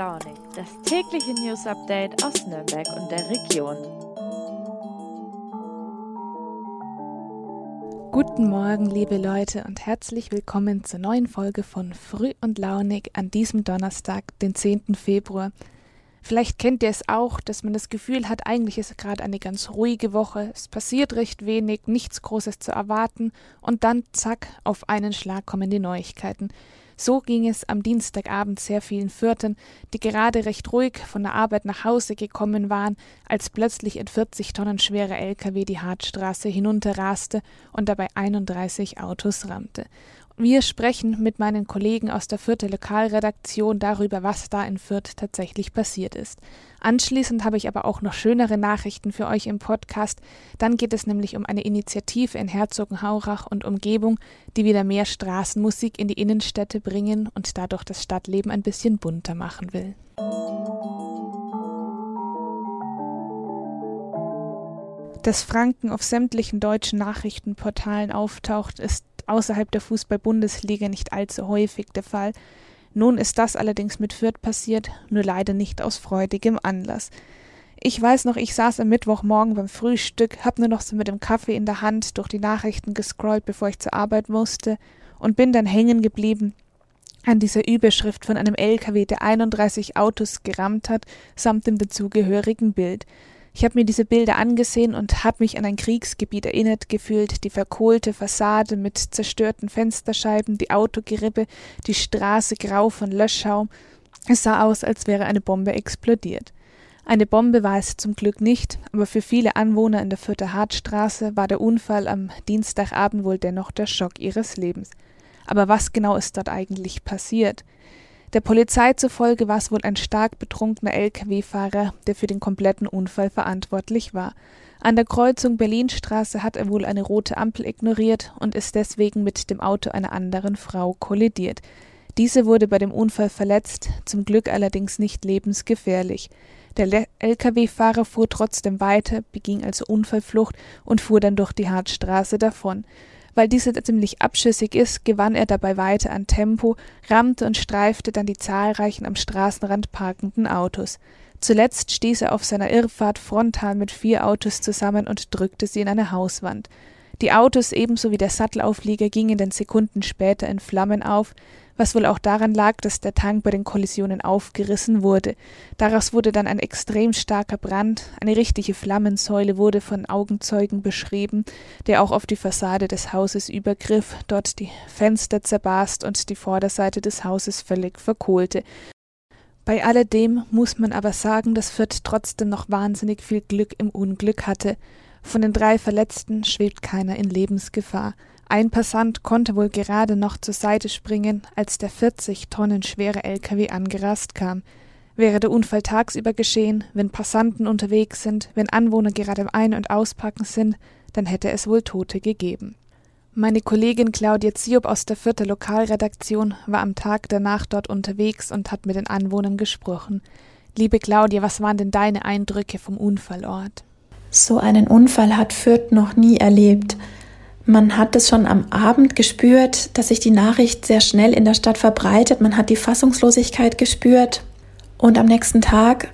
Launig, das tägliche News Update aus Nürnberg und der Region. Guten Morgen, liebe Leute, und herzlich willkommen zur neuen Folge von Früh und Launig an diesem Donnerstag, den 10. Februar. Vielleicht kennt ihr es auch, dass man das Gefühl hat, eigentlich ist gerade eine ganz ruhige Woche, es passiert recht wenig, nichts Großes zu erwarten, und dann zack, auf einen Schlag kommen die Neuigkeiten. So ging es am Dienstagabend sehr vielen Fürtern, die gerade recht ruhig von der Arbeit nach Hause gekommen waren, als plötzlich ein 40 Tonnen schwerer LKW die Hartstraße hinunterraste und dabei 31 Autos rammte. Wir sprechen mit meinen Kollegen aus der Fürther Lokalredaktion darüber, was da in Fürth tatsächlich passiert ist. Anschließend habe ich aber auch noch schönere Nachrichten für euch im Podcast. Dann geht es nämlich um eine Initiative in Herzogenhaurach und Umgebung, die wieder mehr Straßenmusik in die Innenstädte bringen und dadurch das Stadtleben ein bisschen bunter machen will. Dass Franken auf sämtlichen deutschen Nachrichtenportalen auftaucht, ist außerhalb der Fußball-Bundesliga nicht allzu häufig der Fall. Nun ist das allerdings mit Fürth passiert, nur leider nicht aus freudigem Anlass. Ich weiß noch, ich saß am Mittwochmorgen beim Frühstück, hab nur noch so mit dem Kaffee in der Hand durch die Nachrichten gescrollt, bevor ich zur Arbeit musste, und bin dann hängen geblieben an dieser Überschrift von einem LKW, der 31 Autos gerammt hat, samt dem dazugehörigen Bild. Ich habe mir diese Bilder angesehen und habe mich an ein Kriegsgebiet erinnert gefühlt, die verkohlte Fassade mit zerstörten Fensterscheiben, die Autogerippe, die Straße grau von Löschschaum. Es sah aus, als wäre eine Bombe explodiert. Eine Bombe war es zum Glück nicht, aber für viele Anwohner in der Fürther Hartstraße war der Unfall am Dienstagabend wohl dennoch der Schock ihres Lebens. Aber was genau ist dort eigentlich passiert? Der Polizei zufolge war es wohl ein stark betrunkener Lkw-Fahrer, der für den kompletten Unfall verantwortlich war. An der Kreuzung Berlinstraße hat er wohl eine rote Ampel ignoriert und ist deswegen mit dem Auto einer anderen Frau kollidiert. Diese wurde bei dem Unfall verletzt, zum Glück allerdings nicht lebensgefährlich. Der Lkw-Fahrer fuhr trotzdem weiter, beging also Unfallflucht und fuhr dann durch die Hartstraße davon. Weil diese ziemlich abschüssig ist, gewann er dabei weiter an Tempo, rammte und streifte dann die zahlreichen am Straßenrand parkenden Autos. Zuletzt stieß er auf seiner Irrfahrt frontal mit vier Autos zusammen und drückte sie in eine Hauswand. Die Autos ebenso wie der Sattelauflieger gingen dann Sekunden später in Flammen auf, was wohl auch daran lag, dass der Tank bei den Kollisionen aufgerissen wurde. Daraus wurde dann ein extrem starker Brand, eine richtige Flammensäule wurde von Augenzeugen beschrieben, der auch auf die Fassade des Hauses übergriff, dort die Fenster zerbarst und die Vorderseite des Hauses völlig verkohlte. Bei alledem muss man aber sagen, dass Fürth trotzdem noch wahnsinnig viel Glück im Unglück hatte. Von den drei Verletzten schwebt keiner in Lebensgefahr. Ein Passant konnte wohl gerade noch zur Seite springen, als der 40 Tonnen schwere LKW angerast kam. Wäre der Unfall tagsüber geschehen, wenn Passanten unterwegs sind, wenn Anwohner gerade im Ein- und Auspacken sind, dann hätte es wohl Tote gegeben. Meine Kollegin Claudia Ziob aus der Vierter Lokalredaktion war am Tag danach dort unterwegs und hat mit den Anwohnern gesprochen. Liebe Claudia, was waren denn deine Eindrücke vom Unfallort? So einen Unfall hat Fürth noch nie erlebt. Man hat es schon am Abend gespürt, dass sich die Nachricht sehr schnell in der Stadt verbreitet. Man hat die Fassungslosigkeit gespürt. Und am nächsten Tag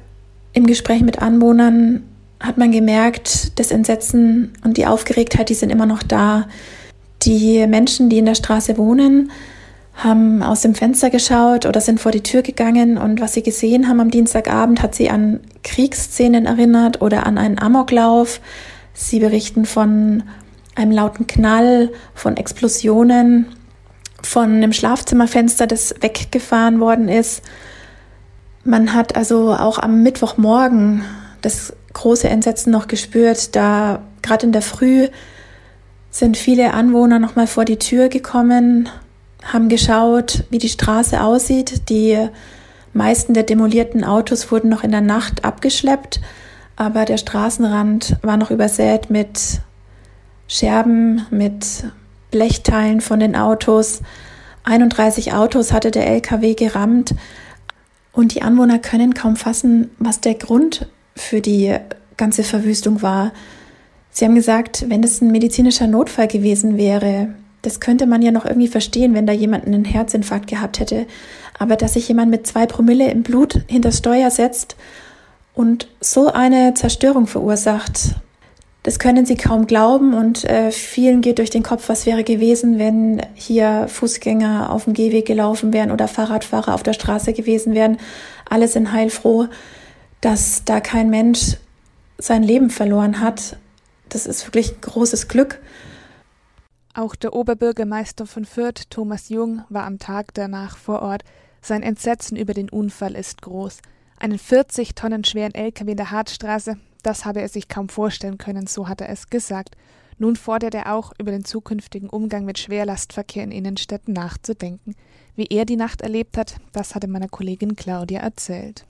im Gespräch mit Anwohnern hat man gemerkt, das Entsetzen und die Aufgeregtheit, die sind immer noch da. Die Menschen, die in der Straße wohnen, haben aus dem Fenster geschaut oder sind vor die Tür gegangen und was sie gesehen haben am Dienstagabend hat sie an Kriegsszenen erinnert oder an einen Amoklauf. Sie berichten von einem lauten Knall, von Explosionen, von einem Schlafzimmerfenster, das weggefahren worden ist. Man hat also auch am Mittwochmorgen das große Entsetzen noch gespürt, da gerade in der Früh sind viele Anwohner noch mal vor die Tür gekommen, haben geschaut, wie die Straße aussieht. Die meisten der demolierten Autos wurden noch in der Nacht abgeschleppt, aber der Straßenrand war noch übersät mit Scherben mit Blechteilen von den Autos. 31 Autos hatte der LKW gerammt und die Anwohner können kaum fassen, was der Grund für die ganze Verwüstung war. Sie haben gesagt, wenn es ein medizinischer Notfall gewesen wäre, das könnte man ja noch irgendwie verstehen, wenn da jemand einen Herzinfarkt gehabt hätte. Aber dass sich jemand mit zwei Promille im Blut hinter Steuer setzt und so eine Zerstörung verursacht, das können sie kaum glauben und äh, vielen geht durch den Kopf, was wäre gewesen, wenn hier Fußgänger auf dem Gehweg gelaufen wären oder Fahrradfahrer auf der Straße gewesen wären. Alle sind heilfroh, dass da kein Mensch sein Leben verloren hat. Das ist wirklich großes Glück. Auch der Oberbürgermeister von Fürth, Thomas Jung, war am Tag danach vor Ort. Sein Entsetzen über den Unfall ist groß. Einen 40 Tonnen schweren LKW in der Hartstraße, das habe er sich kaum vorstellen können, so hat er es gesagt. Nun fordert er auch, über den zukünftigen Umgang mit Schwerlastverkehr in Innenstädten nachzudenken. Wie er die Nacht erlebt hat, das hatte meiner Kollegin Claudia erzählt.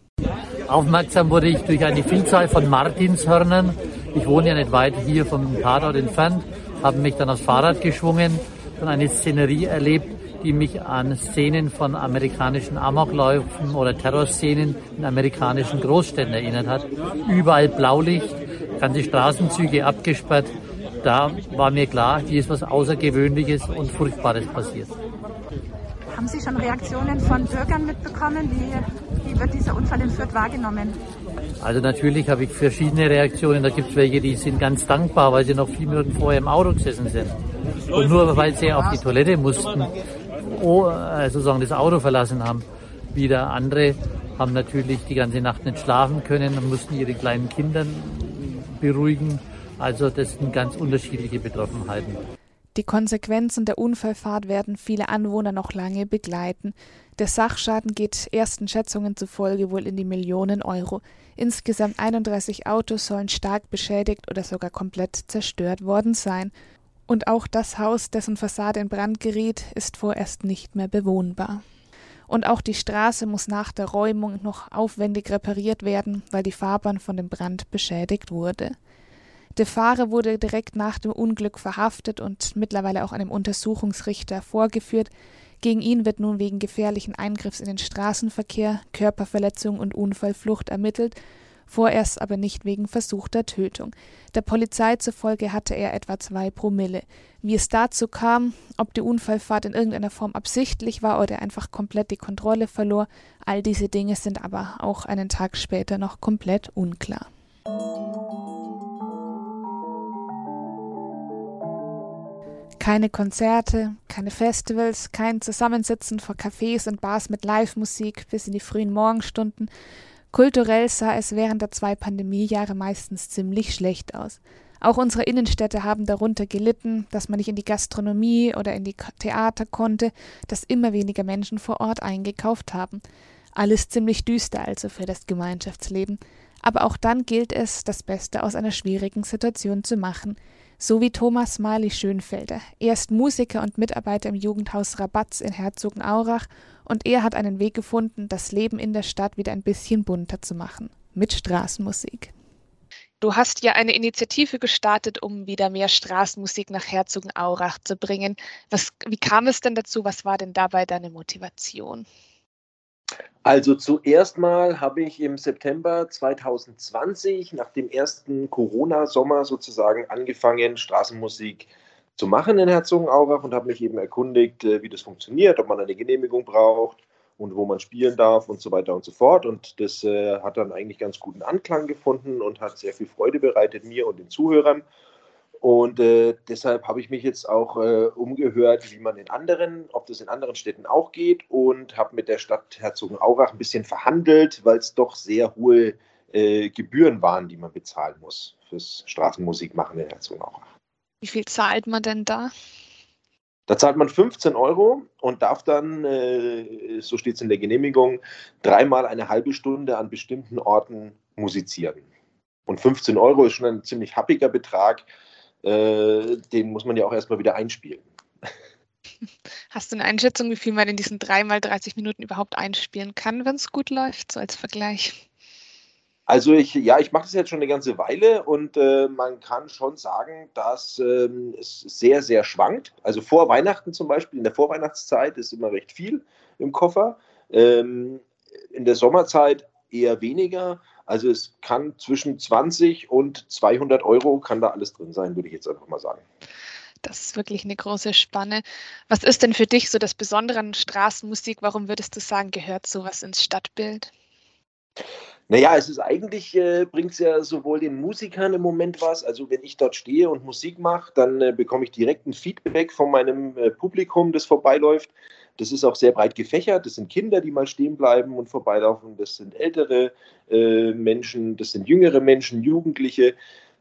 Aufmerksam wurde ich durch eine Vielzahl von Martinshörnern. Ich wohne ja nicht weit hier vom Tatort entfernt, habe mich dann aufs Fahrrad geschwungen und eine Szenerie erlebt, die mich an Szenen von amerikanischen Amokläufen oder Terrorszenen in amerikanischen Großstädten erinnert hat. Überall Blaulicht, ganze Straßenzüge abgesperrt. Da war mir klar, hier ist was Außergewöhnliches und Furchtbares passiert. Haben Sie schon Reaktionen von Bürgern mitbekommen? Wie, wie wird dieser Unfall in Fürth wahrgenommen? Also natürlich habe ich verschiedene Reaktionen. Da gibt es welche, die sind ganz dankbar, weil sie noch vier Minuten vorher im Auto gesessen sind. Und nur weil sie auf die Toilette mussten, sozusagen das Auto verlassen haben. Wieder andere haben natürlich die ganze Nacht nicht schlafen können und mussten ihre kleinen Kinder beruhigen. Also das sind ganz unterschiedliche Betroffenheiten. Die Konsequenzen der Unfallfahrt werden viele Anwohner noch lange begleiten. Der Sachschaden geht ersten Schätzungen zufolge wohl in die Millionen Euro. Insgesamt 31 Autos sollen stark beschädigt oder sogar komplett zerstört worden sein. Und auch das Haus, dessen Fassade in Brand geriet, ist vorerst nicht mehr bewohnbar. Und auch die Straße muss nach der Räumung noch aufwendig repariert werden, weil die Fahrbahn von dem Brand beschädigt wurde. Der Fahrer wurde direkt nach dem Unglück verhaftet und mittlerweile auch einem Untersuchungsrichter vorgeführt. Gegen ihn wird nun wegen gefährlichen Eingriffs in den Straßenverkehr, Körperverletzung und Unfallflucht ermittelt vorerst aber nicht wegen versuchter Tötung. Der Polizei zufolge hatte er etwa zwei Promille. Wie es dazu kam, ob die Unfallfahrt in irgendeiner Form absichtlich war oder einfach komplett die Kontrolle verlor, all diese Dinge sind aber auch einen Tag später noch komplett unklar. Keine Konzerte, keine Festivals, kein Zusammensitzen vor Cafés und Bars mit Live-Musik bis in die frühen Morgenstunden, Kulturell sah es während der zwei Pandemiejahre meistens ziemlich schlecht aus. Auch unsere Innenstädte haben darunter gelitten, dass man nicht in die Gastronomie oder in die Theater konnte, dass immer weniger Menschen vor Ort eingekauft haben. Alles ziemlich düster also für das Gemeinschaftsleben. Aber auch dann gilt es, das Beste aus einer schwierigen Situation zu machen so wie Thomas Marley Schönfelder. Er ist Musiker und Mitarbeiter im Jugendhaus Rabatz in Herzogenaurach und er hat einen Weg gefunden, das Leben in der Stadt wieder ein bisschen bunter zu machen. Mit Straßenmusik. Du hast ja eine Initiative gestartet, um wieder mehr Straßenmusik nach Herzogenaurach zu bringen. Was, wie kam es denn dazu? Was war denn dabei deine Motivation? Also zuerst mal habe ich im September 2020 nach dem ersten Corona-Sommer sozusagen angefangen, Straßenmusik zu machen in Herzogenaurach und habe mich eben erkundigt, äh, wie das funktioniert, ob man eine Genehmigung braucht und wo man spielen darf und so weiter und so fort. Und das äh, hat dann eigentlich ganz guten Anklang gefunden und hat sehr viel Freude bereitet mir und den Zuhörern. Und äh, deshalb habe ich mich jetzt auch äh, umgehört, wie man in anderen, ob das in anderen Städten auch geht und habe mit der Stadt Herzogenaurach ein bisschen verhandelt, weil es doch sehr hohe äh, Gebühren waren, die man bezahlen muss fürs Straßenmusikmachen in Herzogenaurach. Wie viel zahlt man denn da? Da zahlt man 15 Euro und darf dann, äh, so steht es in der Genehmigung, dreimal eine halbe Stunde an bestimmten Orten musizieren. Und 15 Euro ist schon ein ziemlich happiger Betrag äh, den muss man ja auch erstmal wieder einspielen. Hast du eine Einschätzung, wie viel man in diesen dreimal 30 Minuten überhaupt einspielen kann, wenn es gut läuft, so als Vergleich? Also ich, ja, ich mache das jetzt schon eine ganze Weile und äh, man kann schon sagen, dass ähm, es sehr, sehr schwankt. Also vor Weihnachten zum Beispiel, in der Vorweihnachtszeit ist immer recht viel im Koffer. Ähm, in der Sommerzeit eher weniger. Also es kann zwischen 20 und 200 Euro kann da alles drin sein, würde ich jetzt einfach mal sagen. Das ist wirklich eine große Spanne. Was ist denn für dich so das Besondere an Straßenmusik? Warum würdest du sagen, gehört sowas ins Stadtbild? Naja, es ist eigentlich, äh, bringt es ja sowohl den Musikern im Moment was, also wenn ich dort stehe und Musik mache, dann äh, bekomme ich direkt ein Feedback von meinem äh, Publikum, das vorbeiläuft. Das ist auch sehr breit gefächert. Das sind Kinder, die mal stehen bleiben und vorbeilaufen. Das sind ältere äh, Menschen, das sind jüngere Menschen, Jugendliche.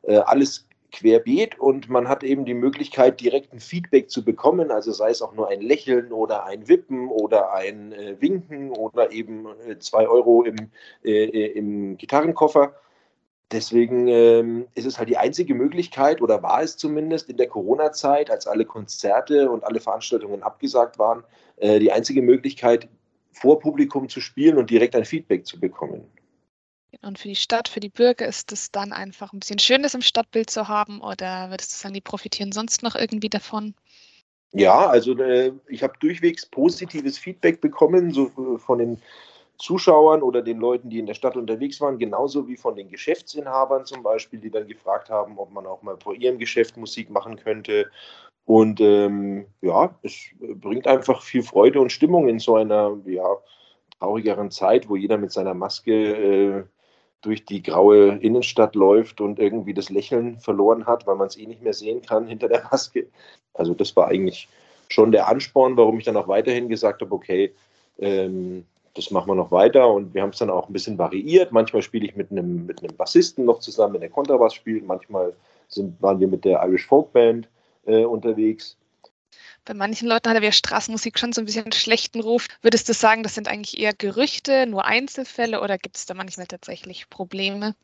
Äh, alles querbeet und man hat eben die Möglichkeit, direkt ein Feedback zu bekommen, also sei es auch nur ein Lächeln oder ein Wippen oder ein äh, Winken oder eben äh, zwei Euro im, äh, äh, im Gitarrenkoffer. Deswegen ähm, ist es halt die einzige Möglichkeit, oder war es zumindest in der Corona-Zeit, als alle Konzerte und alle Veranstaltungen abgesagt waren, äh, die einzige Möglichkeit, vor Publikum zu spielen und direkt ein Feedback zu bekommen. Und für die Stadt, für die Bürger ist es dann einfach ein bisschen Schönes im Stadtbild zu haben oder würdest du sagen, die profitieren sonst noch irgendwie davon? Ja, also äh, ich habe durchwegs positives Feedback bekommen, so äh, von den Zuschauern oder den Leuten, die in der Stadt unterwegs waren, genauso wie von den Geschäftsinhabern zum Beispiel, die dann gefragt haben, ob man auch mal vor ihrem Geschäft Musik machen könnte. Und ähm, ja, es bringt einfach viel Freude und Stimmung in so einer ja, traurigeren Zeit, wo jeder mit seiner Maske äh, durch die graue Innenstadt läuft und irgendwie das Lächeln verloren hat, weil man es eh nicht mehr sehen kann hinter der Maske. Also das war eigentlich schon der Ansporn, warum ich dann auch weiterhin gesagt habe, okay, ähm, das machen wir noch weiter und wir haben es dann auch ein bisschen variiert. Manchmal spiele ich mit einem, mit einem Bassisten noch zusammen, der Kontrabass spielt. Manchmal sind, waren wir mit der Irish Folk Band äh, unterwegs bei manchen Leuten hat ja Straßenmusik schon so ein bisschen einen schlechten Ruf. Würdest du sagen, das sind eigentlich eher Gerüchte, nur Einzelfälle oder gibt es da manchmal tatsächlich Probleme?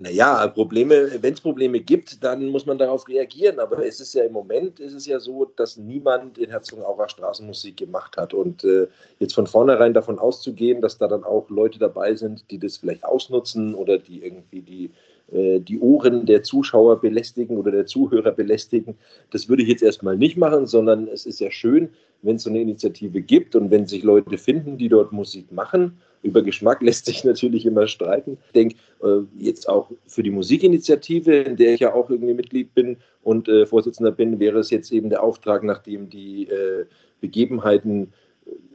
Naja, Probleme, wenn es Probleme gibt, dann muss man darauf reagieren. Aber es ist ja im Moment ist es ja so, dass niemand in Herzogenaurach Straßenmusik gemacht hat. Und äh, jetzt von vornherein davon auszugehen, dass da dann auch Leute dabei sind, die das vielleicht ausnutzen oder die irgendwie die die Ohren der Zuschauer belästigen oder der Zuhörer belästigen. Das würde ich jetzt erstmal nicht machen, sondern es ist ja schön, wenn es so eine Initiative gibt und wenn sich Leute finden, die dort Musik machen. Über Geschmack lässt sich natürlich immer streiten. Ich denke, äh, jetzt auch für die Musikinitiative, in der ich ja auch irgendwie Mitglied bin und äh, Vorsitzender bin, wäre es jetzt eben der Auftrag, nachdem die Begebenheiten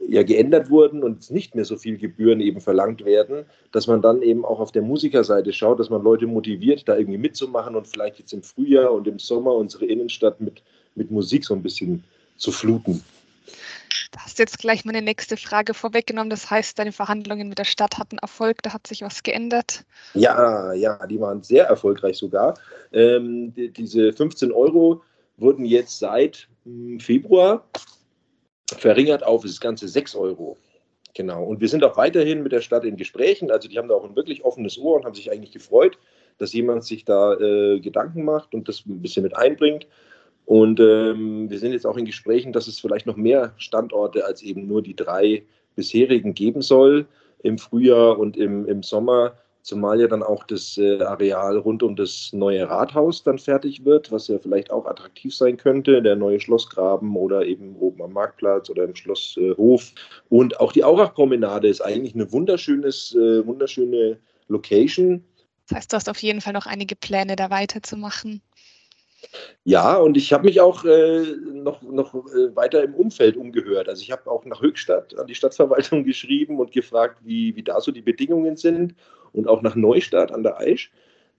ja geändert wurden und nicht mehr so viel Gebühren eben verlangt werden, dass man dann eben auch auf der Musikerseite schaut, dass man Leute motiviert, da irgendwie mitzumachen und vielleicht jetzt im Frühjahr und im Sommer unsere Innenstadt mit, mit Musik so ein bisschen zu fluten. Da hast du jetzt gleich meine nächste Frage vorweggenommen. Das heißt, deine Verhandlungen mit der Stadt hatten Erfolg, da hat sich was geändert? Ja, ja, die waren sehr erfolgreich sogar. Ähm, die, diese 15 Euro wurden jetzt seit hm, Februar verringert auf das ganze 6 Euro. Genau. Und wir sind auch weiterhin mit der Stadt in Gesprächen. Also die haben da auch ein wirklich offenes Ohr und haben sich eigentlich gefreut, dass jemand sich da äh, Gedanken macht und das ein bisschen mit einbringt. Und ähm, wir sind jetzt auch in Gesprächen, dass es vielleicht noch mehr Standorte als eben nur die drei bisherigen geben soll im Frühjahr und im, im Sommer, Zumal ja dann auch das äh, Areal rund um das neue Rathaus dann fertig wird, was ja vielleicht auch attraktiv sein könnte, der neue Schlossgraben oder eben oben am Marktplatz oder im Schlosshof. Und auch die Aurachpromenade ist eigentlich eine wunderschönes, äh, wunderschöne Location. Das heißt, du hast auf jeden Fall noch einige Pläne, da weiterzumachen. Ja, und ich habe mich auch äh, noch, noch äh, weiter im Umfeld umgehört. Also ich habe auch nach Höchstadt an die Stadtverwaltung geschrieben und gefragt, wie, wie da so die Bedingungen sind und auch nach Neustadt an der Aisch.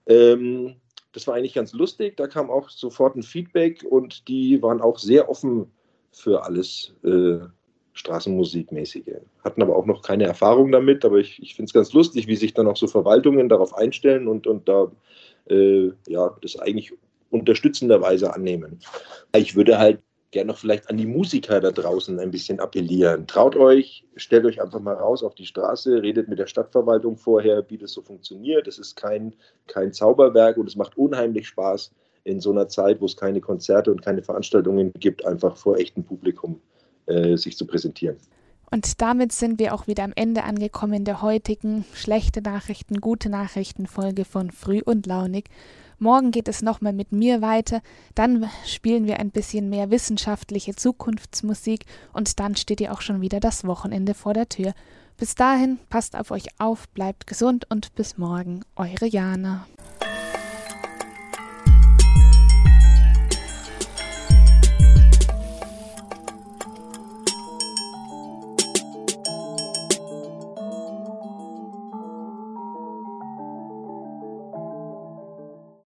Ähm, das war eigentlich ganz lustig. Da kam auch sofort ein Feedback und die waren auch sehr offen für alles äh, Straßenmusikmäßige. Hatten aber auch noch keine Erfahrung damit, aber ich, ich finde es ganz lustig, wie sich dann auch so Verwaltungen darauf einstellen und, und da äh, ja, das eigentlich unterstützenderweise annehmen. Ich würde halt gerne noch vielleicht an die Musiker da draußen ein bisschen appellieren. Traut euch, stellt euch einfach mal raus auf die Straße, redet mit der Stadtverwaltung vorher, wie das so funktioniert. Es ist kein, kein Zauberwerk und es macht unheimlich Spaß in so einer Zeit, wo es keine Konzerte und keine Veranstaltungen gibt, einfach vor echtem Publikum äh, sich zu präsentieren. Und damit sind wir auch wieder am Ende angekommen der heutigen schlechte Nachrichten, gute Nachrichten Folge von Früh und Launig. Morgen geht es nochmal mit mir weiter, dann spielen wir ein bisschen mehr wissenschaftliche Zukunftsmusik und dann steht ihr auch schon wieder das Wochenende vor der Tür. Bis dahin, passt auf euch auf, bleibt gesund und bis morgen, eure Jana.